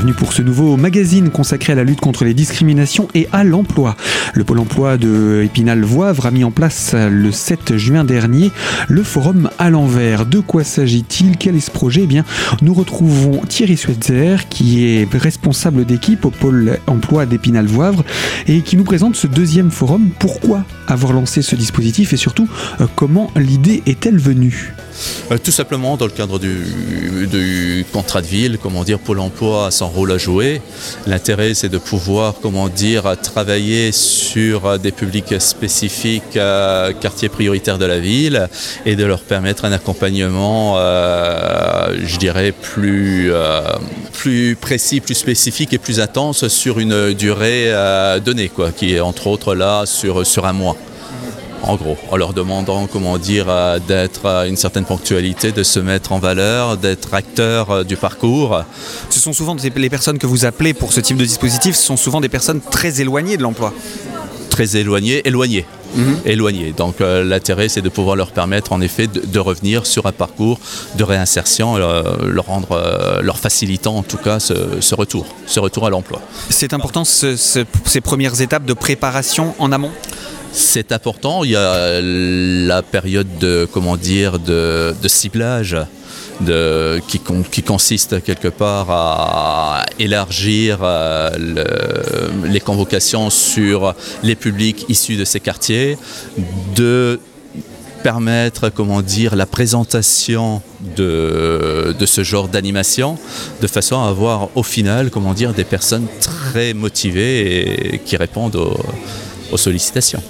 bienvenue pour ce nouveau magazine consacré à la lutte contre les discriminations et à l'emploi. Le Pôle emploi de Épinal-Voivre a mis en place le 7 juin dernier le forum à l'envers. De quoi s'agit-il? Quel est ce projet? Eh bien, nous retrouvons Thierry Swetzer qui est responsable d'équipe au Pôle emploi d'Épinal-Voivre et qui nous présente ce deuxième forum. Pourquoi avoir lancé ce dispositif et surtout euh, comment l'idée est-elle venue? Euh, tout simplement dans le cadre du, contrat de ville, comment dire, Pôle emploi a son rôle à jouer. L'intérêt c'est de pouvoir, comment dire, travailler sur des publics spécifiques, euh, quartiers prioritaires de la ville, et de leur permettre un accompagnement, euh, je dirais, plus, plus précis, plus spécifique et plus intense sur une durée donnée, quoi, qui est entre autres là sur, sur un mois en gros, en leur demandant, comment dire, euh, d'être à une certaine ponctualité, de se mettre en valeur, d'être acteur euh, du parcours. Ce sont souvent les personnes que vous appelez pour ce type de dispositif, ce sont souvent des personnes très éloignées de l'emploi. Très éloignées, éloignées. Mhm. Donc euh, l'intérêt, c'est de pouvoir leur permettre en effet de, revenir sur un parcours de réinsertion, leur rendre, leur facilitant en tout cas ce, retour, ce retour à l'emploi. C'est important ces premières étapes de préparation en amont? C'est important. Il y a la période de, comment dire, de, ciblage. qui, consiste quelque part à élargir euh, les convocations sur les publics issus de ces quartiers, de permettre comment dire la présentation de, ce genre d'animation de façon à avoir au final comment dire des personnes très motivées et qui répondent aux sollicitations.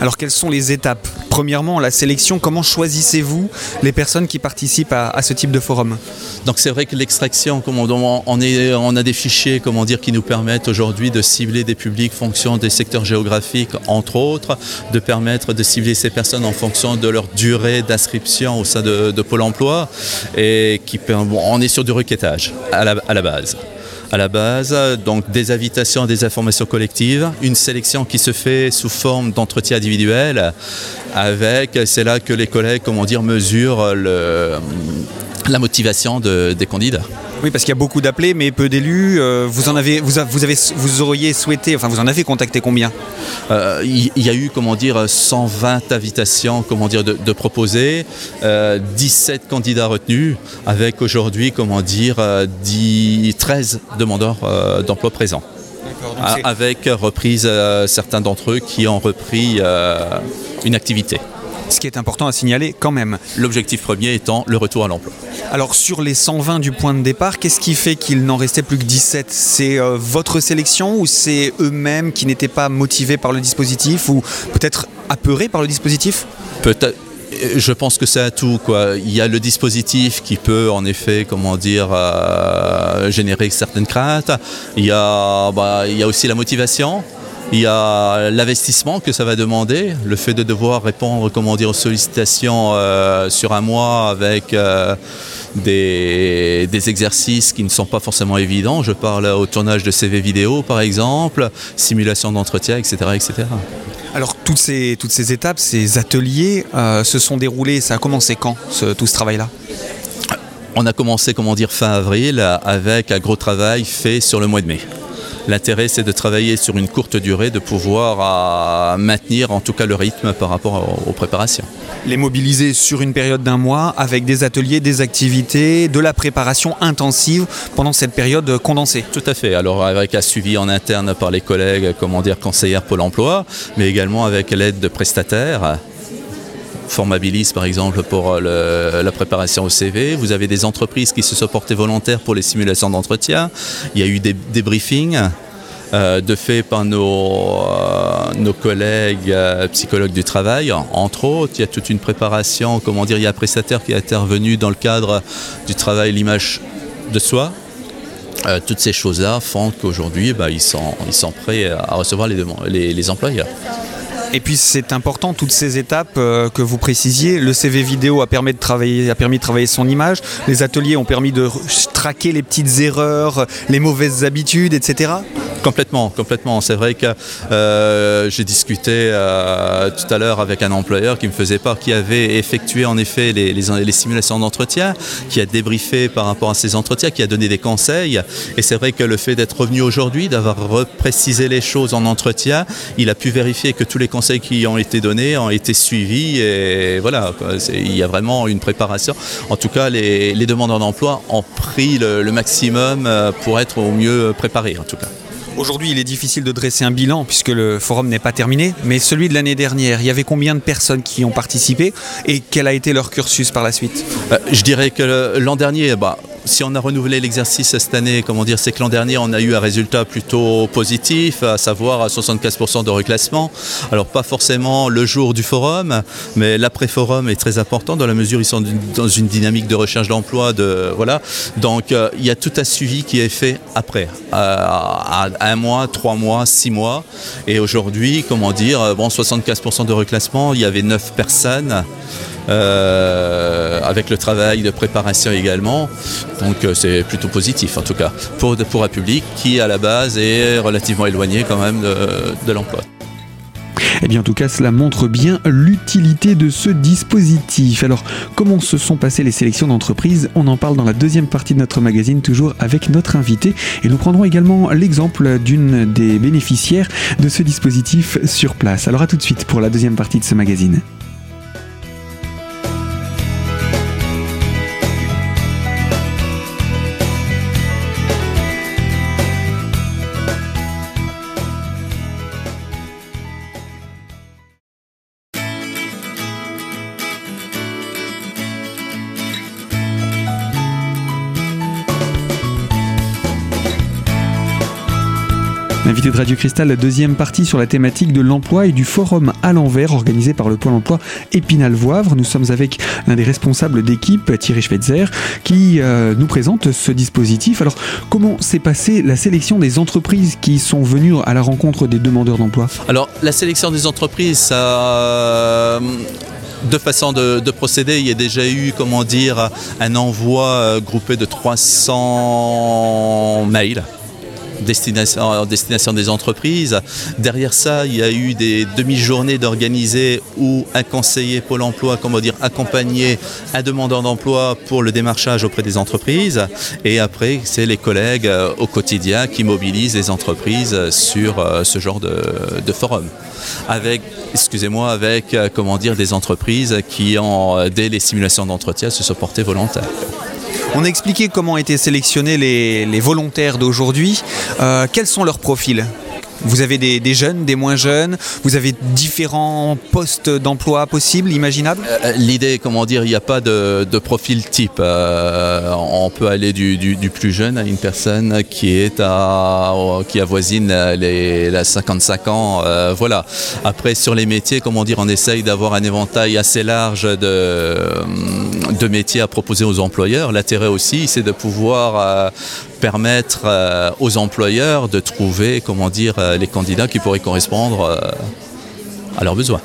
Alors quelles sont les étapes? Premièrement, la sélection, comment choisissez-vous les personnes qui participent à, ce type de forum? Donc c'est vrai que l'extraction, on, on, a des fichiers comment dire, qui nous permettent aujourd'hui de cibler des publics en fonction des secteurs géographiques, entre autres, de permettre de cibler ces personnes en fonction de leur durée d'inscription au sein de, Pôle emploi, et qui, on est sur du requêtage à la base à la base, donc des invitations, des informations collectives, une sélection qui se fait sous forme d'entretien individuel avec, c'est là que les collègues, comment dire, mesurent la motivation des candidats. Oui, parce qu'il y a beaucoup d'appelés, mais peu d'élus. Euh, vous en avez, vous, avez, vous auriez souhaité, enfin, vous en avez contacté combien? Euh, Il y, a eu, comment dire, 120 invitations, comment dire, de, proposer, 17 euh, candidats retenus, avec aujourd'hui, comment dire, 10, 13 demandeurs d'emploi présents. Avec reprise certains d'entre eux qui ont repris une activité ce qui est important à signaler quand même. L'objectif premier étant le retour à l'emploi. Alors sur les 120 du point de départ, qu'est-ce qui fait qu'il n'en restait plus que 17 C'est euh, votre sélection ou c'est eux-mêmes qui n'étaient pas motivés par le dispositif ou peut-être apeurés par le dispositif? Peut-être je pense que c'est à tout. Quoi. Il y a le dispositif qui peut en effet, comment dire, euh, générer certaines craintes. Il y, a, bah, il y a aussi la motivation. Il y a l'investissement que ça va demander, le fait de devoir répondre comment dire, aux sollicitations euh, sur un mois avec euh, des, exercices qui ne sont pas forcément évidents. Je parle au tournage de CV vidéo par exemple, simulation d'entretien, etc., etc. Alors toutes ces, toutes ces étapes, ces ateliers euh, se sont déroulés, ça a commencé quand tout ce travail-là? On a commencé comment dire fin avril avec un gros travail fait sur le mois de mai. L'intérêt, c'est de travailler sur une courte durée, de pouvoir maintenir en tout cas le rythme par rapport aux préparations. Les mobiliser sur une période d'un mois avec des ateliers, des activités, de la préparation intensive pendant cette période condensée. Tout à fait. Alors avec un suivi en interne par les collègues, comment dire, conseillères Pôle emploi, mais également avec l'aide de prestataires Formabilis par exemple pour euh, la préparation au CV. Vous avez des entreprises qui se sont portées volontaires pour les simulations d'entretien. Il y a eu des, briefings. Euh, de fait par nos, euh, nos collègues psychologues du travail, entre autres. Il y a toute une préparation, comment dire, il y a un prestataire qui est intervenu dans le cadre du travail l'image de soi. toutes ces choses-là font qu'aujourd'hui, bah, ils, sont, ils sont prêts à recevoir les, les, les employeurs. Et puis c'est important, toutes ces étapes euh, que vous précisiez. Le CV vidéo a permis, de travailler, a permis de travailler son image. Les ateliers ont permis de traquer les petites erreurs, les mauvaises habitudes, etc. Complètement, complètement. C'est vrai que euh, j'ai discuté euh, tout à l'heure avec un employeur qui me faisait part qui avait effectué en effet les, les, simulations d'entretien, qui a débriefé par rapport à ces entretiens, qui a donné des conseils. Et c'est vrai que le fait d'être revenu aujourd'hui, d'avoir reprécisé les choses en entretien, il a pu vérifier que tous les conseils qui ont été donnés ont été suivis. Et voilà, il y a vraiment une préparation. En tout cas, les, demandeurs d'emploi ont pris le, le maximum euh, pour être au mieux préparés, en tout cas. Aujourd'hui, il est difficile de dresser un bilan puisque le forum n'est pas terminé, mais celui de l'année dernière, il y avait combien de personnes qui ont participé et quel a été leur cursus par la suite? Euh, Je dirais que l'an dernier, bah, si on a renouvelé l'exercice cette année, comment dire, c'est que l'an dernier, on a eu un résultat plutôt positif, à savoir 75% de reclassement. Alors pas forcément le jour du forum, mais l'après-forum est très important dans la mesure où ils sont dans une dynamique de recherche d'emploi. De, voilà. Donc euh, il y a tout un suivi qui est fait après, à, un mois, trois mois, six mois. Et aujourd'hui, comment dire, bon, 75% de reclassement, il y avait neuf personnes. Euh, avec le travail de préparation également. Donc euh, c'est plutôt positif en tout cas pour, pour un public qui à la base est relativement éloigné quand même de, l'emploi. Eh bien, en tout cas, cela montre bien l'utilité de ce dispositif. Alors, comment se sont passées les sélections d'entreprises? On en parle dans la deuxième partie de notre magazine, toujours avec notre invité. Et nous prendrons également l'exemple d'une des bénéficiaires de ce dispositif sur place. Alors, à tout de suite pour la deuxième partie de ce magazine. Invité de Radio Cristal, la deuxième partie sur la thématique de l'emploi et du forum à l'envers organisé par le Pôle emploi Épinal-Voivre. Nous sommes avec l'un des responsables d'équipe, Thierry Schweitzer, qui euh, nous présente ce dispositif. Alors, comment s'est passée la sélection des entreprises qui sont venues à la rencontre des demandeurs d'emploi? Alors, la sélection des entreprises, ça euh, deux façons de, de, procéder. Il y a déjà eu, comment dire, un envoi euh, groupé de 300 mails destination, destination des entreprises. Derrière ça, il y a eu des demi-journées d'organiser où un conseiller Pôle emploi, comment dire, accompagner un demandeur d'emploi pour le démarchage auprès des entreprises. Et après, c'est les collègues euh, au quotidien qui mobilisent les entreprises sur euh, ce genre de, de forum. Avec, excusez-moi, avec, euh, comment dire, des entreprises qui, ont, dès les simulations d'entretien, se sont portées volontaires. On a expliqué comment été sélectionnés les, volontaires d'aujourd'hui. Euh, quels sont leurs profils? Vous avez des, jeunes, des moins jeunes, vous avez différents postes d'emploi possibles, imaginables? Euh, euh, L'idée, comment dire, il n'y a pas de, profil type. Euh, on peut aller du, plus jeune à une personne qui est qui avoisine les, 55 ans. voilà. Après, sur les métiers, comment dire, on essaye d'avoir un éventail assez large de métiers à proposer aux employeurs. L'intérêt aussi, c'est de pouvoir permettre aux employeurs de trouver, comment dire, euh, les candidats qui pourraient correspondre euh, à leurs besoins.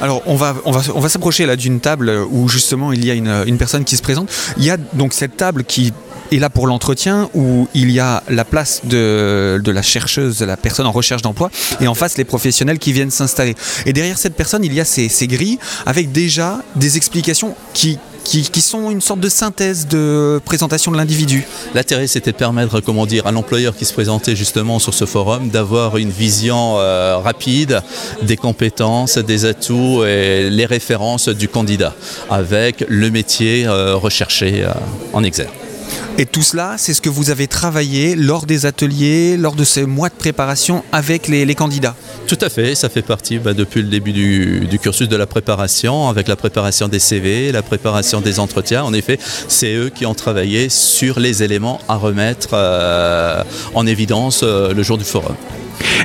Alors on va, on va, on va s'approcher là d'une table où justement il y a une, personne qui se présente. Il y a donc cette table qui est là pour l'entretien où il y a la place de, de, la chercheuse, la personne en recherche d'emploi, et en face les professionnels qui viennent s'installer. Et derrière cette personne, il y a ces, ces grilles avec déjà des explications qui, qui, sont une sorte de synthèse de présentation de l'individu. L'intérêt, c'était de permettre, à l'employeur qui se présentait justement sur ce forum d'avoir une vision euh, rapide des compétences, des atouts et les références du candidat avec le métier euh, recherché euh, en exergue. Et tout cela, c'est ce que vous avez travaillé lors des ateliers, lors de ces mois de préparation avec les, candidats Tout à fait, ça fait partie bah, depuis le début du, cursus de la préparation, avec la préparation des CV, la préparation des entretiens. En effet, c'est eux qui ont travaillé sur les éléments à remettre euh, en évidence euh, le jour du forum.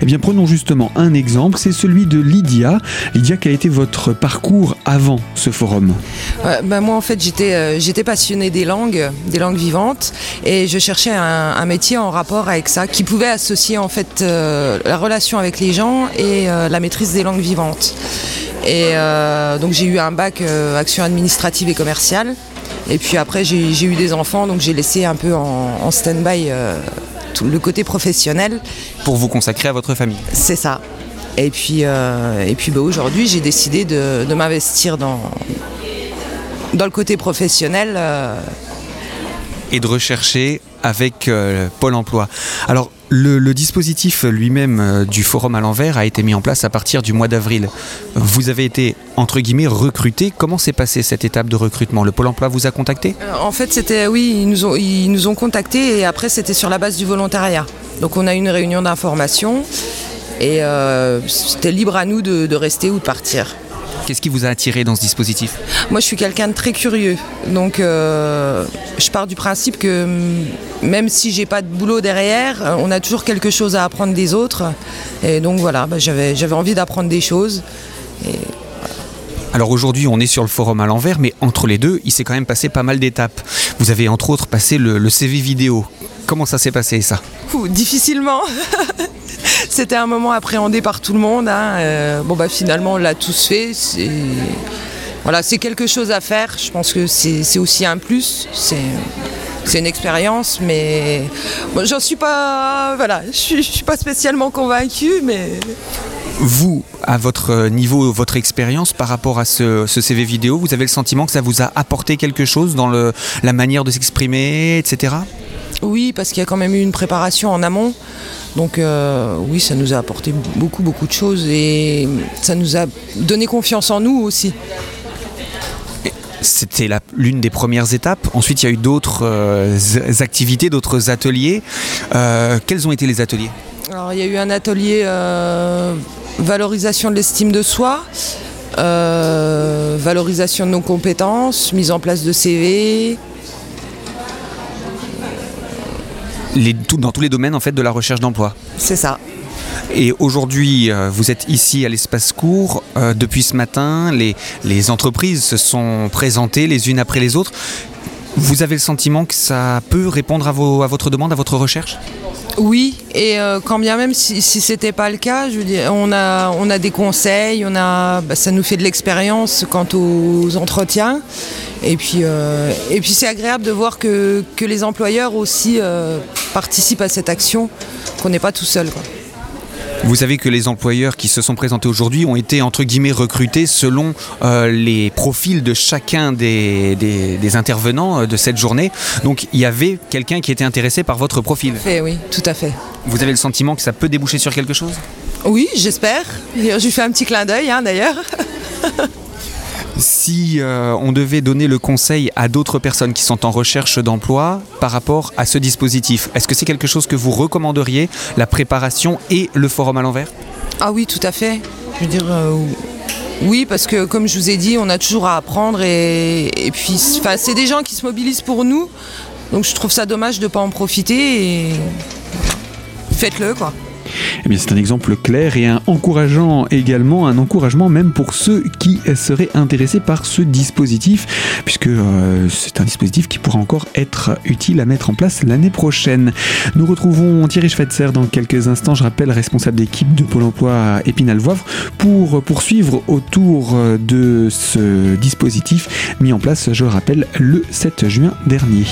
Eh bien, prenons justement un exemple, c'est celui de Lydia. Lydia, quel a été votre parcours avant ce forum? Bah, Moi, en fait, j'étais euh, j'étais passionnée des langues, des langues vivantes, et je cherchais un, métier en rapport avec ça, qui pouvait associer en fait euh, la relation avec les gens et euh, la maîtrise des langues vivantes. Et donc j'ai eu un bac action administrative et commerciale. Et puis après j'ai eu des enfants, donc j'ai laissé un peu en stand-by le côté professionnel. Pour vous consacrer à votre famille C'est ça. Et puis, euh, et puis bah, aujourd'hui, j'ai décidé de, m'investir dans, dans le côté professionnel. Euh. Et de rechercher avec euh, Pôle emploi. Alors, le, dispositif lui-même euh, du forum à l'envers a été mis en place à partir du mois d'avril. Vous avez été, entre guillemets, recruté. Comment s'est passée cette étape de recrutement? Le Pôle emploi vous a contacté? Euh, En fait, c'était, oui, ils nous ont, ils nous ont contactés et après, c'était sur la base du volontariat. Donc, on a eu une réunion d'information et c'était libre à nous de rester ou de partir. Qu'est-ce qui vous a attiré dans ce dispositif Moi, je suis quelqu'un de très curieux. Donc, euh, je pars du principe que mm, même si j'ai pas de boulot derrière, euh, on a toujours quelque chose à apprendre des autres. Et donc, voilà, bah, j'avais, envie d'apprendre des choses. Alors aujourd'hui, on est sur le forum à l'envers, mais entre les deux, il s'est quand même passé pas mal d'étapes. Vous avez entre autres passé le, CV vidéo. Comment ça s'est passé ça? Difficilement. C'était un moment appréhendé par tout le monde. Hein. Euh, bon bah finalement on l'a tous fait. C'est voilà, c'est quelque chose à faire. Je pense que c'est aussi un plus. C'est une expérience, mais j'en suis pas. Voilà, je suis, pas spécialement convaincu, mais. Vous, à votre niveau, votre expérience par rapport à ce, CV vidéo, vous avez le sentiment que ça vous a apporté quelque chose dans le, la manière de s'exprimer, etc. Oui, parce qu'il y a quand même eu une préparation en amont. Donc euh, oui, ça nous a apporté beaucoup, beaucoup de choses et ça nous a donné confiance en nous aussi. C'était l'une des premières étapes. Ensuite, il y a eu d'autres euh, activités, d'autres ateliers. Euh, quels ont été les ateliers? Alors, il y a eu un atelier valorisation de l'estime de soi, valorisation de nos compétences, mise en place de CV, dans tous les domaines en fait de la recherche d'emploi. C'est ça. Et aujourd'hui, euh, vous êtes ici à l'espace court. Euh, depuis ce matin, les, les entreprises se sont présentées les unes après les autres. Vous avez le sentiment que ça peut répondre à, votre demande, à votre recherche? Oui, et euh, quand bien même si, si c'était pas le cas, on a, des conseils, on a, bah, ça nous fait de l'expérience quant aux entretiens. Et puis, euh, c'est agréable de voir que, les employeurs aussi euh, participent à cette action, qu'on n'est pas tout seul. Vous savez que les employeurs qui se sont présentés aujourd'hui ont été entre guillemets recrutés selon euh, les profils de chacun des, des, intervenants de cette journée. Donc il y avait quelqu'un qui était intéressé par votre profil. Fait, oui, tout à fait. Vous avez le sentiment que ça peut déboucher sur quelque chose? Oui, j'espère. J'ai fait un petit clin d'œil hein, d'ailleurs. si euh, on devait donner le conseil à d'autres personnes qui sont en recherche d'emploi par rapport à ce dispositif, est-ce que c'est quelque chose que vous recommanderiez, la préparation et le forum à l'envers? Ah oui, tout à fait. Je veux dire, euh, oui, parce que comme je vous ai dit, on a toujours à apprendre et, et puis c'est des gens qui se mobilisent pour nous, donc je trouve ça dommage de ne pas en profiter et faites-le quoi. Eh c'est un exemple clair et un encourageant également, un encouragement même pour ceux qui seraient intéressés par ce dispositif, puisque euh, c'est un dispositif qui pourra encore être utile à mettre en place l'année prochaine. Nous retrouvons Thierry Schweitzer dans quelques instants, je rappelle, responsable d'équipe de Pôle emploi Épinal-Voivre, pour poursuivre autour de ce dispositif mis en place, je le rappelle, le 7 juin dernier.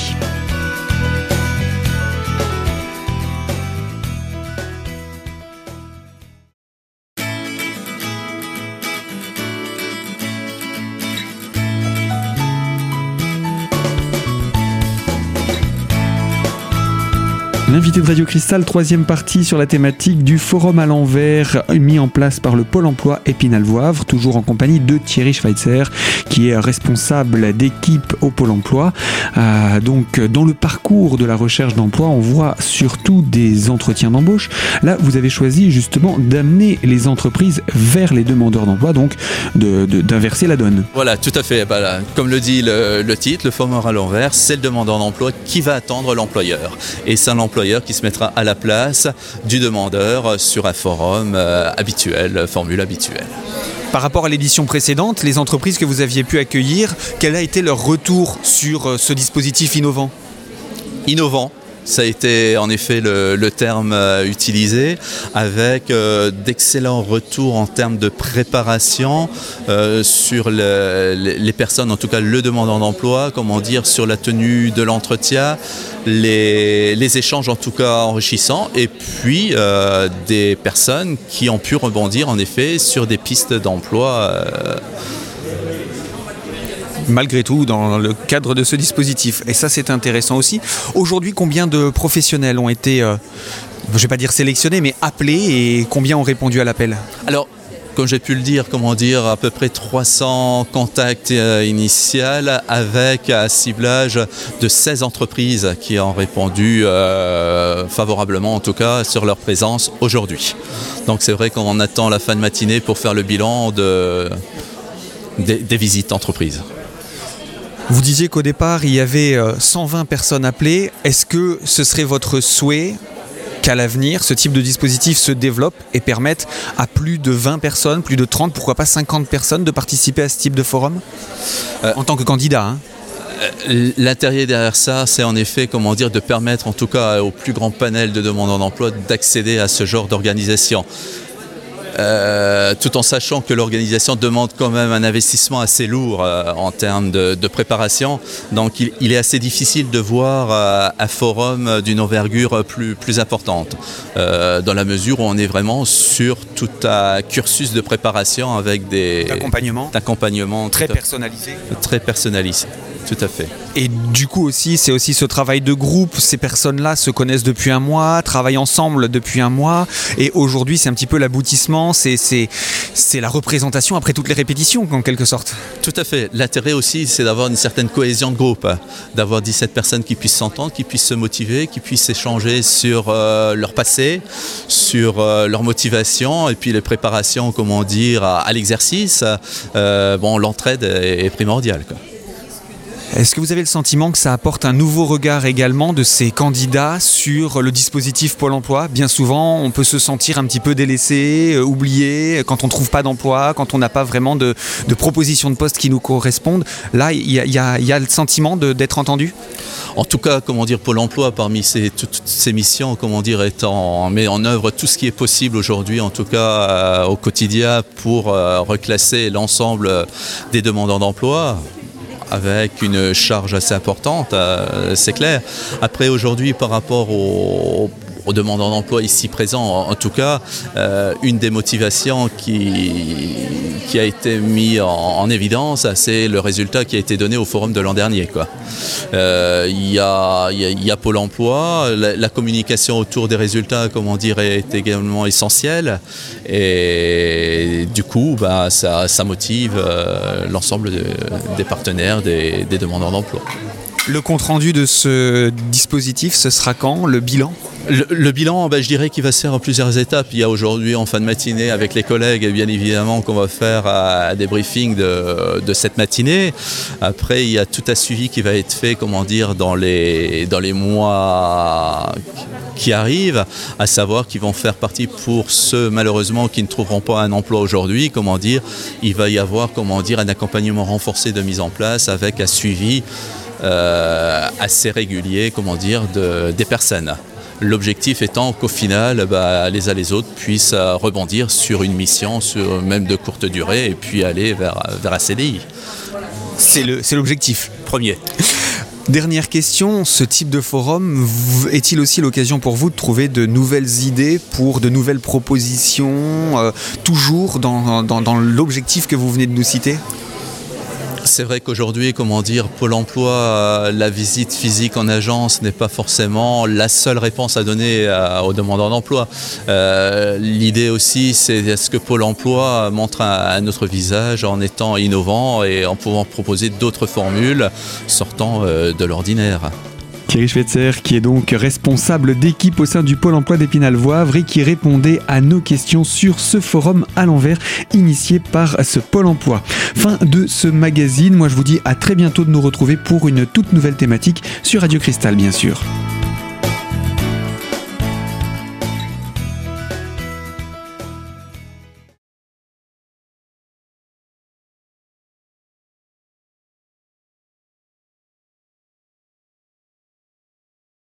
De Radio Cristal, troisième partie sur la thématique du forum à l'envers mis en place par le Pôle emploi Épinal-Voivre, toujours en compagnie de Thierry Schweitzer, qui est responsable d'équipe au Pôle emploi. Euh, donc, dans le parcours de la recherche d'emploi, on voit surtout des entretiens d'embauche. Là, vous avez choisi justement d'amener les entreprises vers les demandeurs d'emploi, donc d'inverser la donne. Voilà, tout à fait. Bah, comme le dit le, titre, le forum à l'envers, c'est le demandeur d'emploi qui va attendre l'employeur. Et c'est l'employeur qui se mettra à la place du demandeur sur un forum habituel, formule habituelle. Par rapport à l'édition précédente, les entreprises que vous aviez pu accueillir, quel a été leur retour sur ce dispositif innovant? Innovant, ça a été en effet le, terme euh, utilisé, avec euh, d'excellents retours en termes de préparation euh, sur les personnes, en tout cas le demandant d'emploi, comment dire, sur la tenue de l'entretien, les, échanges en tout cas enrichissants, et puis des personnes qui ont pu rebondir en effet sur des pistes d'emploi malgré tout dans le cadre de ce dispositif. Et ça, c'est intéressant aussi. Aujourd'hui, combien de professionnels ont été, euh, je ne vais pas dire sélectionnés, mais appelés et combien ont répondu à l'appel? Alors, comme j'ai pu le dire, comment dire, à peu près 300 contacts euh, initiaux avec un ciblage de 16 entreprises qui ont répondu euh, favorablement, en tout cas, sur leur présence aujourd'hui. Donc c'est vrai qu'on attend la fin de matinée pour faire le bilan de, des, des visites entreprises. Vous disiez qu'au départ, il y avait 120 euh, personnes appelées. Est-ce que ce serait votre souhait qu'à l'avenir, ce type de dispositif se développe et permette à plus de 20 personnes, plus de 30, pourquoi pas 50 personnes de participer à ce type de forum? Euh, En tant que candidat hein euh, L'intérêt derrière ça, c'est en effet, comment dire, de permettre en tout cas au plus grand panel de demandeurs d'emploi d'accéder à ce genre d'organisation. Euh, tout en sachant que l'organisation demande quand même un investissement assez lourd euh, en termes de, préparation. Donc il, est assez difficile de voir euh, un forum d'une envergure plus, plus importante, dans la mesure où on est vraiment sur tout un cursus de préparation avec des accompagnements très personnalisé. Très personnalisé. Tout à fait. Et du coup aussi, c'est aussi ce travail de groupe. Ces personnes-là se connaissent depuis un mois, travaillent ensemble depuis un mois. Et aujourd'hui, c'est un petit peu l'aboutissement, c'est, c'est, la représentation après toutes les répétitions, en quelque sorte. Tout à fait. L'intérêt aussi, c'est d'avoir une certaine cohésion de groupe, d'avoir 17 personnes qui puissent s'entendre, qui puissent se motiver, qui puissent échanger sur euh, leur passé, sur euh, leur motivation et puis les préparations, comment dire, à, l'exercice. Euh, bon, l'entraide est, est primordiale. Quoi. Est-ce que vous avez le sentiment que ça apporte un nouveau regard également de ces candidats sur le dispositif Pôle Emploi? Bien souvent, on peut se sentir un petit peu délaissé, euh, oublié, quand on ne trouve pas d'emploi, quand on n'a pas vraiment de, propositions de poste qui nous correspondent. Là, il y, a le sentiment d'être entendu? En tout cas, comment dire, Pôle Emploi, parmi toutes ces missions, comment dire, étant met en œuvre tout ce qui est possible aujourd'hui, en tout cas euh, au quotidien, pour euh, reclasser l'ensemble des demandeurs d'emploi avec une charge assez importante, euh, c'est clair. Après, aujourd'hui, par rapport aux, demandeurs d'emploi ici présents, en, tout cas, euh, une des motivations qui, a été mise en, évidence, c'est le résultat qui a été donné au forum de l'an dernier. Euh, il y, a, Pôle emploi, la, communication autour des résultats, comment dire, est également essentielle. Et du coup, bah, ça, motive euh, l'ensemble des partenaires, des, demandeurs d'emploi. Le compte-rendu de ce dispositif, ce sera quand? Le bilan? Le, bilan, bah, je dirais qu'il va se faire en plusieurs étapes. Il y a aujourd'hui en fin de matinée avec les collègues, bien évidemment, qu'on va faire un débriefing de, de, cette matinée. Après, il y a tout un suivi qui va être fait, comment dire, dans les, dans les mois qui arrivent, à savoir qu'ils vont faire partie pour ceux malheureusement qui ne trouveront pas un emploi aujourd'hui, comment dire, il va y avoir comment dire un accompagnement renforcé de mise en place avec un suivi euh, assez régulier, comment dire, de, des personnes. L'objectif étant qu'au final, bah, les uns les autres puissent euh, rebondir sur une mission, sur, même de courte durée, et puis aller vers, vers un CDI. C'est l'objectif premier. Dernière question, ce type de forum est-il aussi l'occasion pour vous de trouver de nouvelles idées pour de nouvelles propositions, euh, toujours dans, dans l'objectif que vous venez de nous citer? C'est vrai qu'aujourd'hui, comment dire, Pôle emploi, euh, la visite physique en agence n'est pas forcément la seule réponse à donner euh, aux demandeurs d'emploi. Euh, l'idée aussi, c'est est-ce que Pôle emploi montre un, autre visage en étant innovant et en pouvant proposer d'autres formules sortant de l'ordinaire? Thierry Schweitzer, qui est donc responsable d'équipe au sein du Pôle emploi d'Épinal-Voivre et qui répondait à nos questions sur ce forum à l'envers initié par ce Pôle emploi. Fin de ce magazine. Moi, je vous dis à très bientôt de nous retrouver pour une toute nouvelle thématique sur Radio Cristal, bien sûr.